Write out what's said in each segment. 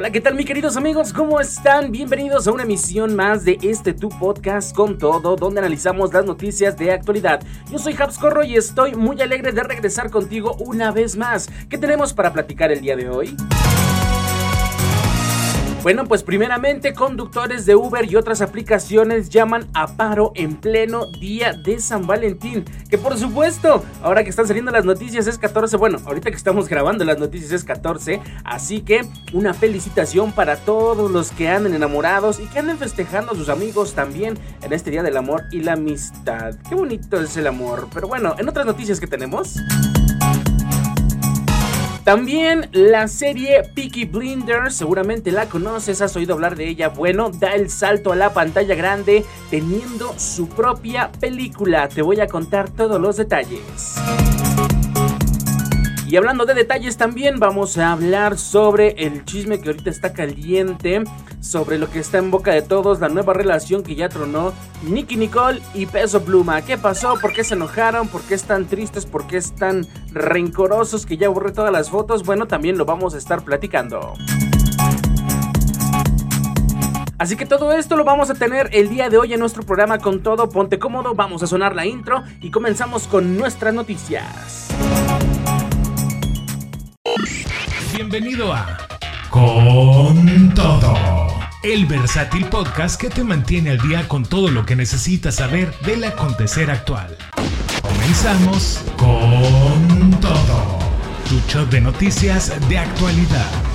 Hola, ¿qué tal mis queridos amigos? ¿Cómo están? Bienvenidos a una emisión más de este Tu Podcast con todo, donde analizamos las noticias de actualidad. Yo soy Habs Corro y estoy muy alegre de regresar contigo una vez más. ¿Qué tenemos para platicar el día de hoy? Bueno, pues primeramente conductores de Uber y otras aplicaciones llaman a paro en pleno día de San Valentín. Que por supuesto, ahora que están saliendo las noticias es 14, bueno, ahorita que estamos grabando las noticias es 14, así que una felicitación para todos los que anden enamorados y que anden festejando a sus amigos también en este Día del Amor y la Amistad. Qué bonito es el amor. Pero bueno, en otras noticias que tenemos... También la serie Peaky Blinders, seguramente la conoces, has oído hablar de ella. Bueno, da el salto a la pantalla grande teniendo su propia película. Te voy a contar todos los detalles. Y hablando de detalles también vamos a hablar sobre el chisme que ahorita está caliente, sobre lo que está en boca de todos, la nueva relación que ya tronó Nicky Nicole y Peso Pluma. ¿Qué pasó? ¿Por qué se enojaron? ¿Por qué están tristes? ¿Por qué están rencorosos que ya borré todas las fotos? Bueno, también lo vamos a estar platicando. Así que todo esto lo vamos a tener el día de hoy en nuestro programa con todo. Ponte cómodo, vamos a sonar la intro y comenzamos con nuestras noticias. Bienvenido a Con Todo, el versátil podcast que te mantiene al día con todo lo que necesitas saber del acontecer actual. Comenzamos con todo, tu show de noticias de actualidad.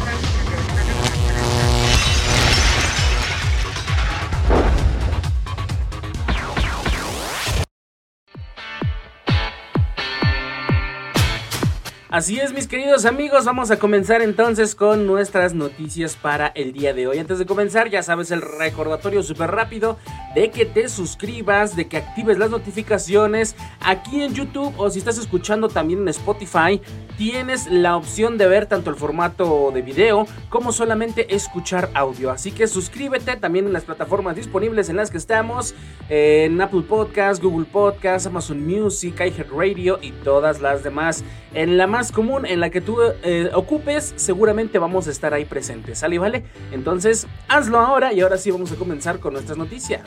Así es, mis queridos amigos, vamos a comenzar entonces con nuestras noticias para el día de hoy. Antes de comenzar, ya sabes el recordatorio súper rápido de que te suscribas, de que actives las notificaciones aquí en YouTube o si estás escuchando también en Spotify, tienes la opción de ver tanto el formato de video como solamente escuchar audio. Así que suscríbete también en las plataformas disponibles en las que estamos, en Apple Podcast, Google Podcast, Amazon Music, iHeartRadio y todas las demás. En la más común en la que tú eh, ocupes, seguramente vamos a estar ahí presentes. ¿Sale, vale? Entonces, hazlo ahora y ahora sí vamos a comenzar con nuestras noticias.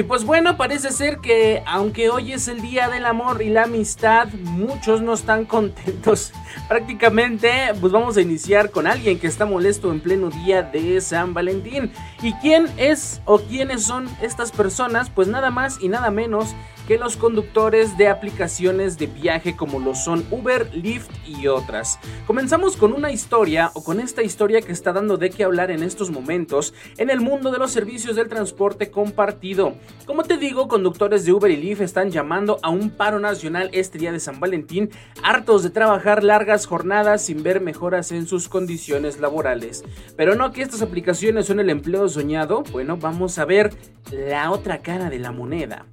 Y pues bueno, parece ser que aunque hoy es el día del amor y la amistad, muchos no están contentos. Prácticamente, pues vamos a iniciar con alguien que está molesto en pleno día de San Valentín. ¿Y quién es o quiénes son estas personas? Pues nada más y nada menos que los conductores de aplicaciones de viaje como lo son Uber, Lyft y otras. Comenzamos con una historia o con esta historia que está dando de qué hablar en estos momentos en el mundo de los servicios del transporte compartido. Como te digo, conductores de Uber y Lyft están llamando a un paro nacional este día de San Valentín, hartos de trabajar largas jornadas sin ver mejoras en sus condiciones laborales. Pero no que estas aplicaciones son el empleo soñado, bueno, vamos a ver la otra cara de la moneda.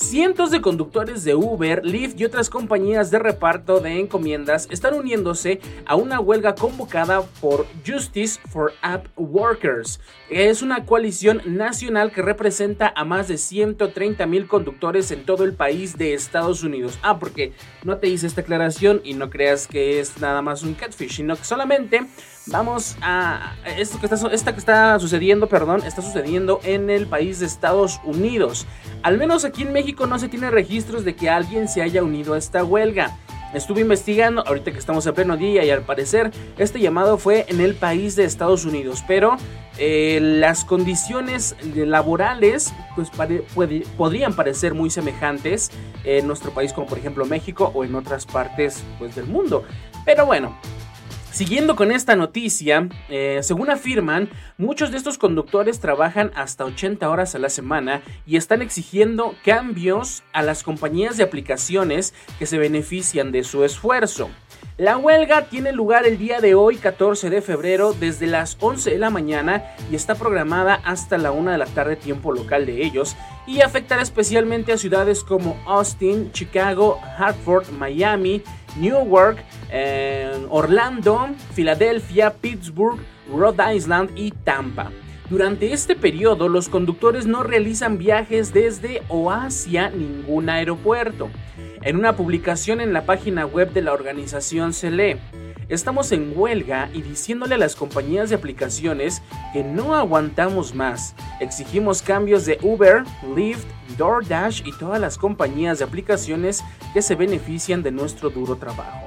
Cientos de conductores de Uber, Lyft y otras compañías de reparto de encomiendas están uniéndose a una huelga convocada por Justice for App Workers. Es una coalición nacional que representa a más de 130 mil conductores en todo el país de Estados Unidos. Ah, porque no te hice esta aclaración y no creas que es nada más un catfish, sino que solamente vamos a esto que está, esta que está sucediendo, perdón, está sucediendo en el país de Estados Unidos. Al menos aquí en México no se tiene registros de que alguien se haya unido a esta huelga. Estuve investigando, ahorita que estamos en pleno día y al parecer este llamado fue en el país de Estados Unidos, pero eh, las condiciones laborales pues podrían parecer muy semejantes en nuestro país como por ejemplo México o en otras partes pues, del mundo. Pero bueno, Siguiendo con esta noticia, eh, según afirman, muchos de estos conductores trabajan hasta 80 horas a la semana y están exigiendo cambios a las compañías de aplicaciones que se benefician de su esfuerzo. La huelga tiene lugar el día de hoy, 14 de febrero, desde las 11 de la mañana y está programada hasta la 1 de la tarde tiempo local de ellos y afectará especialmente a ciudades como Austin, Chicago, Hartford, Miami, Newark, Orlando, Filadelfia, Pittsburgh, Rhode Island y Tampa. Durante este periodo, los conductores no realizan viajes desde o hacia ningún aeropuerto. En una publicación en la página web de la organización se lee, estamos en huelga y diciéndole a las compañías de aplicaciones que no aguantamos más. Exigimos cambios de Uber, Lyft, DoorDash y todas las compañías de aplicaciones que se benefician de nuestro duro trabajo.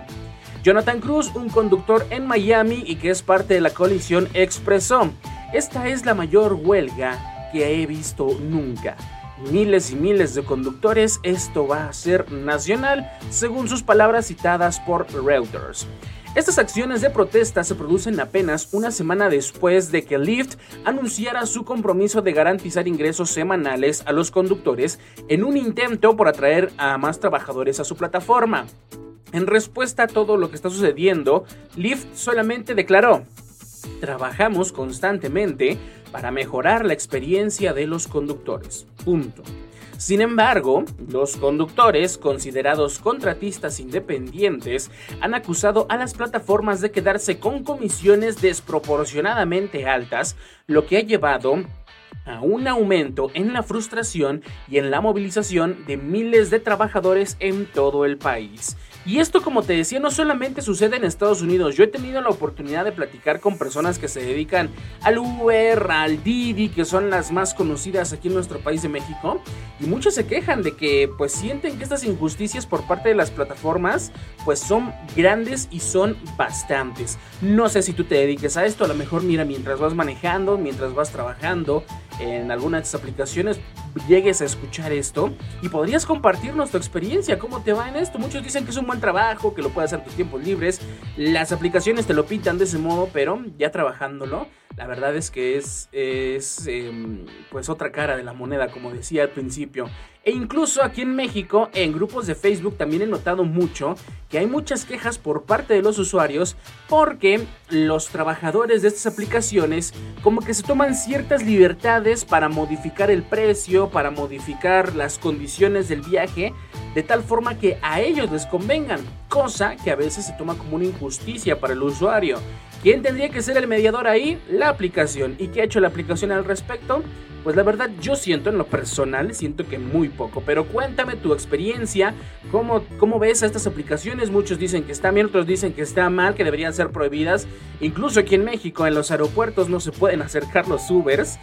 Jonathan Cruz, un conductor en Miami y que es parte de la coalición, expresó, esta es la mayor huelga que he visto nunca. Miles y miles de conductores, esto va a ser nacional, según sus palabras citadas por Reuters. Estas acciones de protesta se producen apenas una semana después de que Lyft anunciara su compromiso de garantizar ingresos semanales a los conductores en un intento por atraer a más trabajadores a su plataforma. En respuesta a todo lo que está sucediendo, Lyft solamente declaró, trabajamos constantemente para mejorar la experiencia de los conductores. Punto. Sin embargo, los conductores, considerados contratistas independientes, han acusado a las plataformas de quedarse con comisiones desproporcionadamente altas, lo que ha llevado a un aumento en la frustración y en la movilización de miles de trabajadores en todo el país. Y esto, como te decía, no solamente sucede en Estados Unidos. Yo he tenido la oportunidad de platicar con personas que se dedican al Uber, al Didi, que son las más conocidas aquí en nuestro país de México. Y muchos se quejan de que pues sienten que estas injusticias por parte de las plataformas pues son grandes y son bastantes. No sé si tú te dediques a esto, a lo mejor mira mientras vas manejando, mientras vas trabajando en alguna de estas aplicaciones, llegues a escuchar esto y podrías compartirnos tu experiencia, cómo te va en esto. Muchos dicen que es un buen trabajo, que lo puedes hacer tus tiempos libres. Las aplicaciones te lo pintan de ese modo, pero ya trabajándolo, la verdad es que es, em, pues otra cara de la moneda, como decía al principio. E incluso aquí en México, en grupos de Facebook también he notado mucho que hay muchas quejas por parte de los usuarios porque los trabajadores de estas aplicaciones como que se toman ciertas libertades para modificar el precio, para modificar las condiciones del viaje, de tal forma que a ellos les convengan, cosa que a veces se toma como una injusticia para el usuario. ¿Quién tendría que ser el mediador ahí? La aplicación. ¿Y qué ha hecho la aplicación al respecto? Pues la verdad yo siento en lo personal, siento que muy poco, pero cuéntame tu experiencia, cómo, cómo ves a estas aplicaciones, muchos dicen que están bien, otros dicen que está mal, que deberían ser prohibidas, incluso aquí en México en los aeropuertos no se pueden acercar los Ubers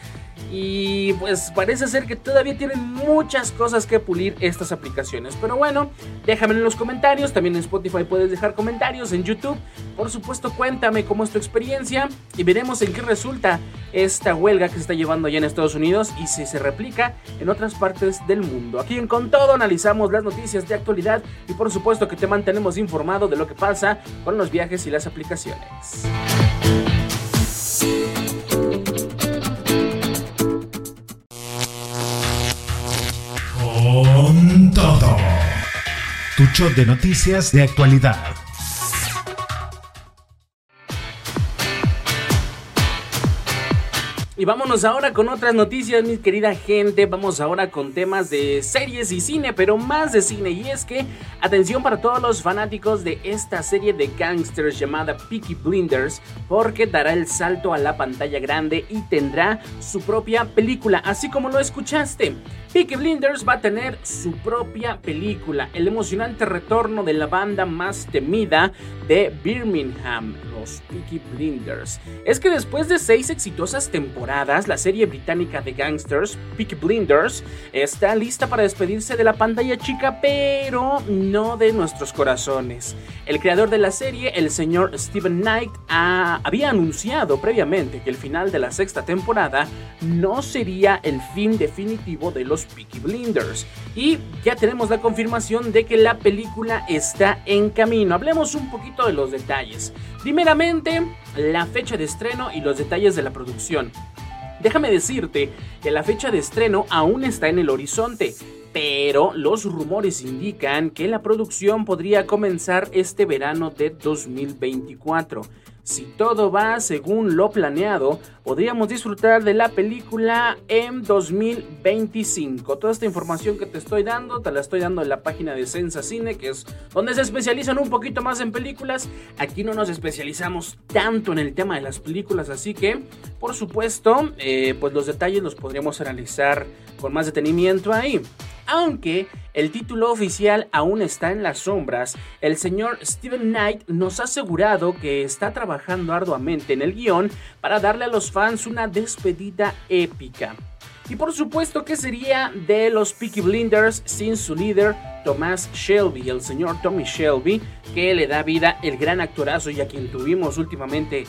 y pues parece ser que todavía tienen muchas cosas que pulir estas aplicaciones, pero bueno, déjame en los comentarios, también en Spotify puedes dejar comentarios, en YouTube, por supuesto cuéntame cómo es tu experiencia y veremos en qué resulta esta huelga que se está llevando allá en Estados Unidos y si se replica en otras partes del mundo. Aquí en Con Todo analizamos las noticias de actualidad y por supuesto que te mantenemos informado de lo que pasa con los viajes y las aplicaciones. De noticias de actualidad. Y vámonos ahora con otras noticias, mi querida gente. Vamos ahora con temas de series y cine, pero más de cine. Y es que, atención para todos los fanáticos de esta serie de gangsters llamada Peaky Blinders, porque dará el salto a la pantalla grande y tendrá su propia película, así como lo escuchaste. Peaky Blinders va a tener su propia película, el emocionante retorno de la banda más temida de Birmingham, los Peaky Blinders. Es que después de seis exitosas temporadas, la serie británica de gangsters, Peaky Blinders, está lista para despedirse de la pantalla chica, pero no de nuestros corazones. El creador de la serie, el señor Steven Knight, había anunciado previamente que el final de la sexta temporada no sería el fin definitivo de los Peaky Blinders. Y ya tenemos la confirmación de que la película está en camino. Hablemos un poquito de los detalles. La fecha de estreno y los detalles de la producción. Déjame decirte que la fecha de estreno aún está en el horizonte, pero los rumores indican que la producción podría comenzar este verano de 2024. Si todo va según lo planeado, podríamos disfrutar de la película en 2025. Toda esta información que te estoy dando, te la estoy dando en la página de Sensa Cine, que es donde se especializan un poquito más en películas. Aquí no nos especializamos tanto en el tema de las películas, así que, por supuesto, eh, pues los detalles los podríamos analizar con más detenimiento ahí. Aunque el título oficial aún está en las sombras, el señor Steven Knight nos ha asegurado que está trabajando arduamente en el guion para darle a los fans una despedida épica. Y por supuesto que sería de los Peaky Blinders sin su líder Thomas Shelby, el señor Tommy Shelby, que le da vida el gran actorazo y a quien tuvimos últimamente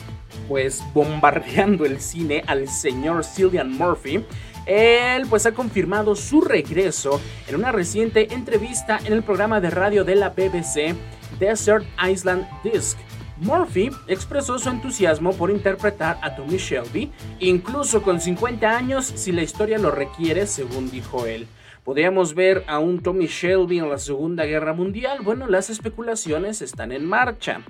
pues bombardeando el cine al señor Cillian Murphy. Él pues ha confirmado su regreso en una reciente entrevista en el programa de radio de la BBC Desert Island Disc. Murphy expresó su entusiasmo por interpretar a Tommy Shelby, incluso con 50 años si la historia lo requiere, según dijo él. ¿Podríamos ver a un Tommy Shelby en la Segunda Guerra Mundial? Bueno, las especulaciones están en marcha.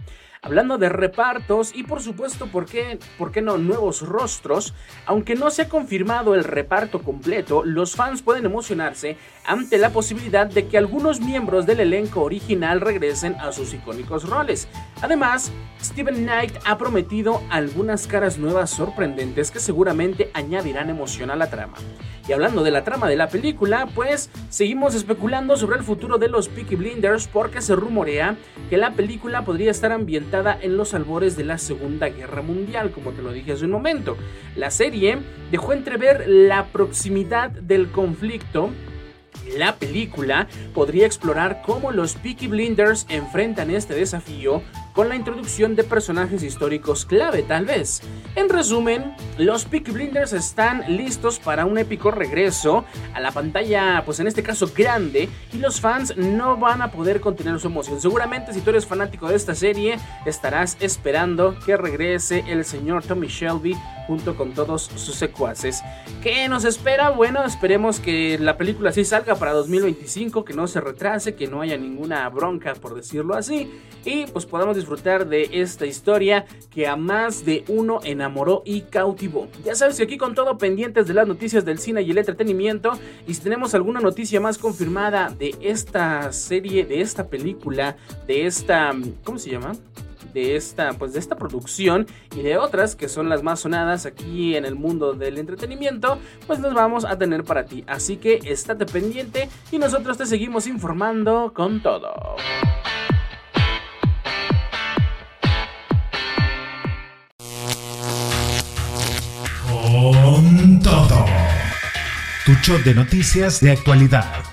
Hablando de repartos y por supuesto, ¿por qué, ¿por qué no nuevos rostros? Aunque no se ha confirmado el reparto completo, los fans pueden emocionarse ante la posibilidad de que algunos miembros del elenco original regresen a sus icónicos roles. Además, Steven Knight ha prometido algunas caras nuevas sorprendentes que seguramente añadirán emoción a la trama. Y hablando de la trama de la película, pues seguimos especulando sobre el futuro de los Peaky Blinders porque se rumorea que la película podría estar ambientada en los albores de la Segunda Guerra Mundial, como te lo dije hace un momento. La serie dejó entrever la proximidad del conflicto la película podría explorar cómo los Peaky Blinders enfrentan este desafío con la introducción de personajes históricos clave tal vez. En resumen, los Peaky Blinders están listos para un épico regreso a la pantalla, pues en este caso grande, y los fans no van a poder contener su emoción. Seguramente si tú eres fanático de esta serie, estarás esperando que regrese el señor Tommy Shelby junto con todos sus secuaces. ¿Qué nos espera? Bueno, esperemos que la película sí salga para 2025, que no se retrase, que no haya ninguna bronca, por decirlo así, y pues podamos disfrutar de esta historia que a más de uno enamoró y cautivó. Ya sabes que aquí con todo pendientes de las noticias del cine y el entretenimiento, y si tenemos alguna noticia más confirmada de esta serie, de esta película, de esta, ¿cómo se llama? De esta, pues de esta producción y de otras que son las más sonadas aquí en el mundo del entretenimiento, pues nos vamos a tener para ti. Así que estate pendiente y nosotros te seguimos informando con todo. Con todo. Tu show de noticias de actualidad.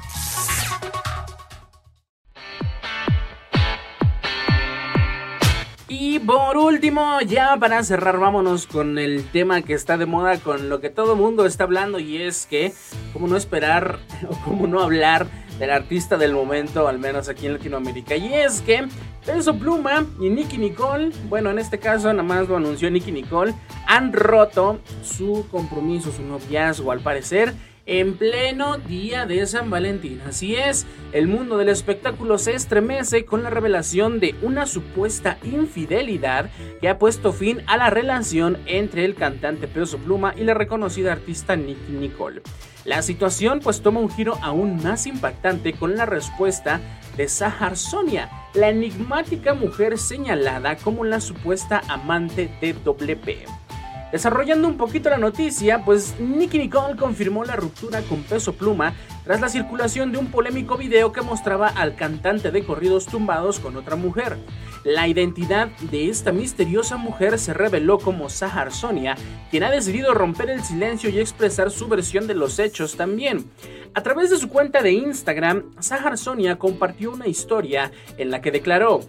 Ya para cerrar, vámonos con el tema que está de moda, con lo que todo mundo está hablando y es que, ¿cómo no esperar o cómo no hablar del artista del momento, al menos aquí en Latinoamérica? Y es que Peso Pluma y Nicky Nicole, bueno, en este caso nada más lo anunció Nicky Nicole, han roto su compromiso, su noviazgo al parecer en pleno día de San Valentín. Así es, el mundo del espectáculo se estremece con la revelación de una supuesta infidelidad que ha puesto fin a la relación entre el cantante Peso Pluma y la reconocida artista Nicky Nicole. La situación pues toma un giro aún más impactante con la respuesta de Sahar Sonia, la enigmática mujer señalada como la supuesta amante de WP. Desarrollando un poquito la noticia, pues Nicky Nicole confirmó la ruptura con Peso Pluma tras la circulación de un polémico video que mostraba al cantante de corridos tumbados con otra mujer. La identidad de esta misteriosa mujer se reveló como Sahar Sonia, quien ha decidido romper el silencio y expresar su versión de los hechos también. A través de su cuenta de Instagram, Sahar Sonia compartió una historia en la que declaró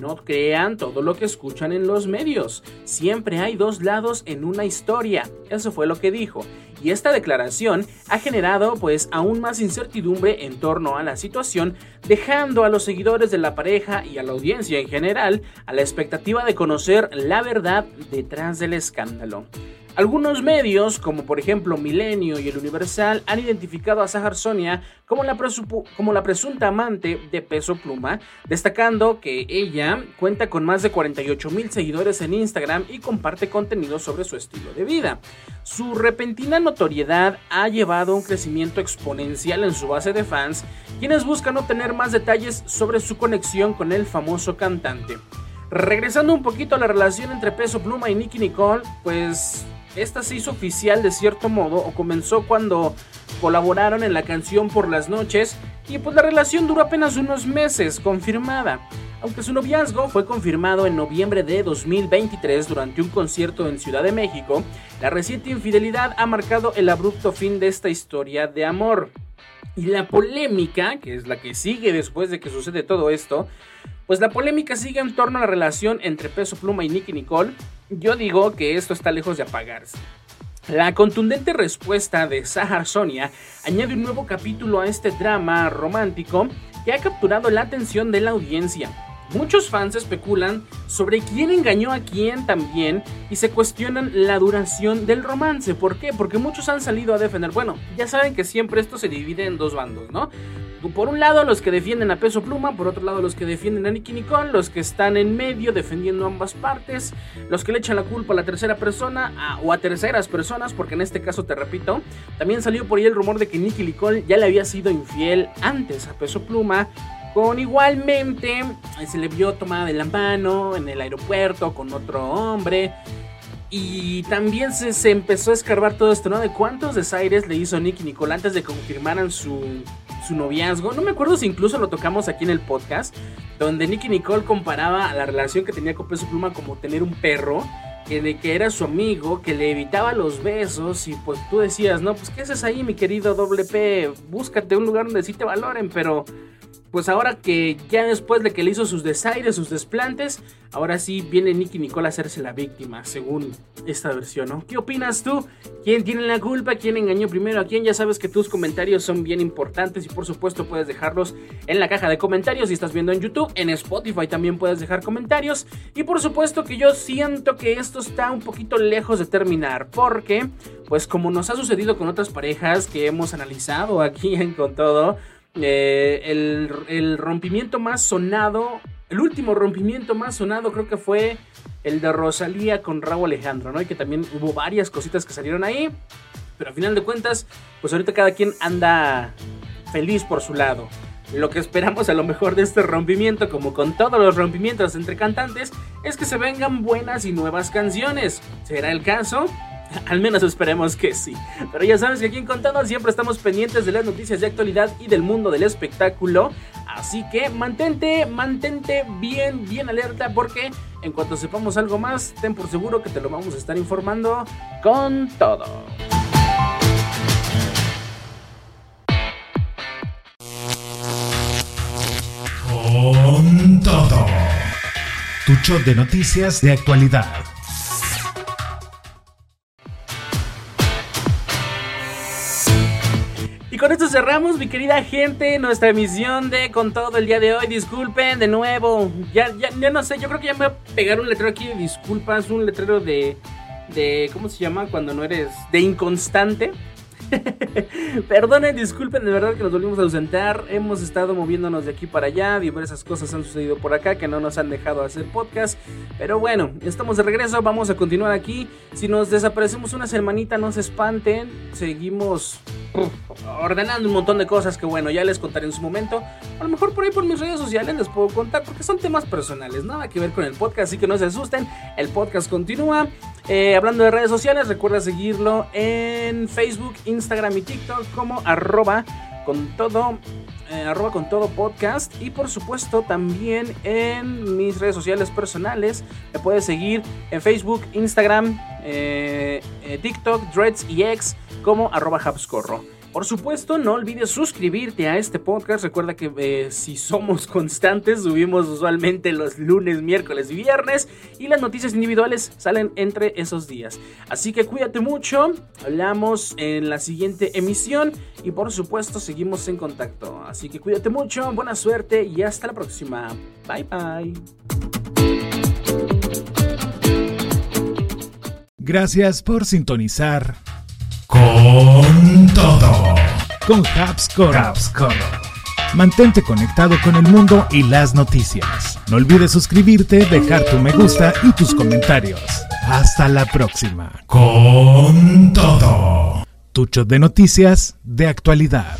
no crean todo lo que escuchan en los medios. Siempre hay dos lados en una historia. Eso fue lo que dijo. Y esta declaración ha generado pues aún más incertidumbre en torno a la situación, dejando a los seguidores de la pareja y a la audiencia en general a la expectativa de conocer la verdad detrás del escándalo. Algunos medios, como por ejemplo Milenio y El Universal, han identificado a Sahar Sonia como la, como la presunta amante de Peso Pluma, destacando que ella cuenta con más de 48 mil seguidores en Instagram y comparte contenido sobre su estilo de vida. Su repentina notoriedad ha llevado a un crecimiento exponencial en su base de fans, quienes buscan obtener más detalles sobre su conexión con el famoso cantante. Regresando un poquito a la relación entre Peso Pluma y Nicky Nicole, pues esta se hizo oficial de cierto modo o comenzó cuando colaboraron en la canción Por las noches y pues la relación duró apenas unos meses, confirmada. Aunque su noviazgo fue confirmado en noviembre de 2023 durante un concierto en Ciudad de México, la reciente infidelidad ha marcado el abrupto fin de esta historia de amor. Y la polémica, que es la que sigue después de que sucede todo esto, pues la polémica sigue en torno a la relación entre Peso Pluma y Nicky Nicole, yo digo que esto está lejos de apagarse. La contundente respuesta de Sahar Sonia añade un nuevo capítulo a este drama romántico que ha capturado la atención de la audiencia. Muchos fans especulan sobre quién engañó a quién también y se cuestionan la duración del romance. ¿Por qué? Porque muchos han salido a defender. Bueno, ya saben que siempre esto se divide en dos bandos, ¿no? Por un lado los que defienden a Peso Pluma, por otro lado los que defienden a Nicky Nicole, los que están en medio defendiendo ambas partes, los que le echan la culpa a la tercera persona o a terceras personas, porque en este caso te repito, también salió por ahí el rumor de que Nicky Nicole ya le había sido infiel antes a Peso Pluma, con igualmente se le vio tomada de la mano en el aeropuerto con otro hombre. Y también se, se, empezó a escarbar todo esto, ¿no? De cuántos desaires le hizo Nicky Nicole antes de confirmaran su, su noviazgo. No me acuerdo si incluso lo tocamos aquí en el podcast, donde Nicky Nicole comparaba la relación que tenía con Peso Pluma como tener un perro. Que, que era su amigo, que le evitaba los besos y pues tú decías, no, pues ¿qué haces ahí mi querido doble P? Búscate un lugar donde sí te valoren, pero pues ahora que ya después de que le hizo sus desaires, sus desplantes, ahora sí viene Nicky Nicole a hacerse la víctima, según esta versión, ¿no? ¿Qué opinas tú? ¿Quién tiene la culpa? ¿Quién engañó primero a quién? Ya sabes que tus comentarios son bien importantes y por supuesto puedes dejarlos en la caja de comentarios si estás viendo en YouTube, en Spotify también puedes dejar comentarios y por supuesto que yo siento que esto está un poquito lejos de terminar porque, pues como nos ha sucedido con otras parejas que hemos analizado aquí en Con Todo, eh, el, rompimiento más sonado, el último rompimiento más sonado creo que fue el de Rosalía con Raúl Alejandro, ¿no? Y que también hubo varias cositas que salieron ahí. Pero a final de cuentas, pues ahorita cada quien anda feliz por su lado. Lo que esperamos a lo mejor de este rompimiento, como con todos los rompimientos entre cantantes, es que se vengan buenas y nuevas canciones. ¿Será el caso? Al menos esperemos que sí. Pero ya sabes que aquí en Contado siempre estamos pendientes de las noticias de actualidad y del mundo del espectáculo. Así que mantente, mantente bien, bien alerta porque en cuanto sepamos algo más, ten por seguro que te lo vamos a estar informando con todo. Con todo. Tu show de noticias de actualidad cerramos, mi querida gente, nuestra emisión de Con todo el día de hoy. Disculpen de nuevo. Ya, ya, no sé, yo creo que ya me voy a pegar un letrero aquí de disculpas, un letrero de. de ¿Cómo se llama? Cuando no eres. de inconstante. Perdonen, disculpen, de verdad que nos volvimos a ausentar. Hemos estado moviéndonos de aquí para allá. Diversas cosas han sucedido por acá que no nos han dejado hacer podcast. Pero bueno, estamos de regreso. Vamos a continuar aquí. Si nos desaparecemos una semanita, no se espanten. Seguimos ordenando un montón de cosas que bueno, ya les contaré en su momento. A lo mejor por ahí por mis redes sociales les puedo contar porque son temas personales, nada que ver con el podcast, así que no se asusten. El podcast continúa. Eh, hablando de redes sociales, recuerda seguirlo en Facebook, Instagram y TikTok como arroba con todo, eh, arroba con todo podcast y por supuesto también en mis redes sociales personales. Me puedes seguir en Facebook, Instagram, eh, TikTok, Dreads y X como arroba Habscorro. Por supuesto, no olvides suscribirte a este podcast. Recuerda que eh, si somos constantes, subimos usualmente los lunes, miércoles y viernes. Y las noticias individuales salen entre esos días. Así que cuídate mucho. Hablamos en la siguiente emisión. Y por supuesto, seguimos en contacto. Así que cuídate mucho, buena suerte y hasta la próxima. Bye bye. Gracias por sintonizar con todo con Habscore. Mantente conectado con el mundo y las noticias. No olvides suscribirte, dejar tu me gusta y tus comentarios. Hasta la próxima. Con todo. Tu de noticias de actualidad.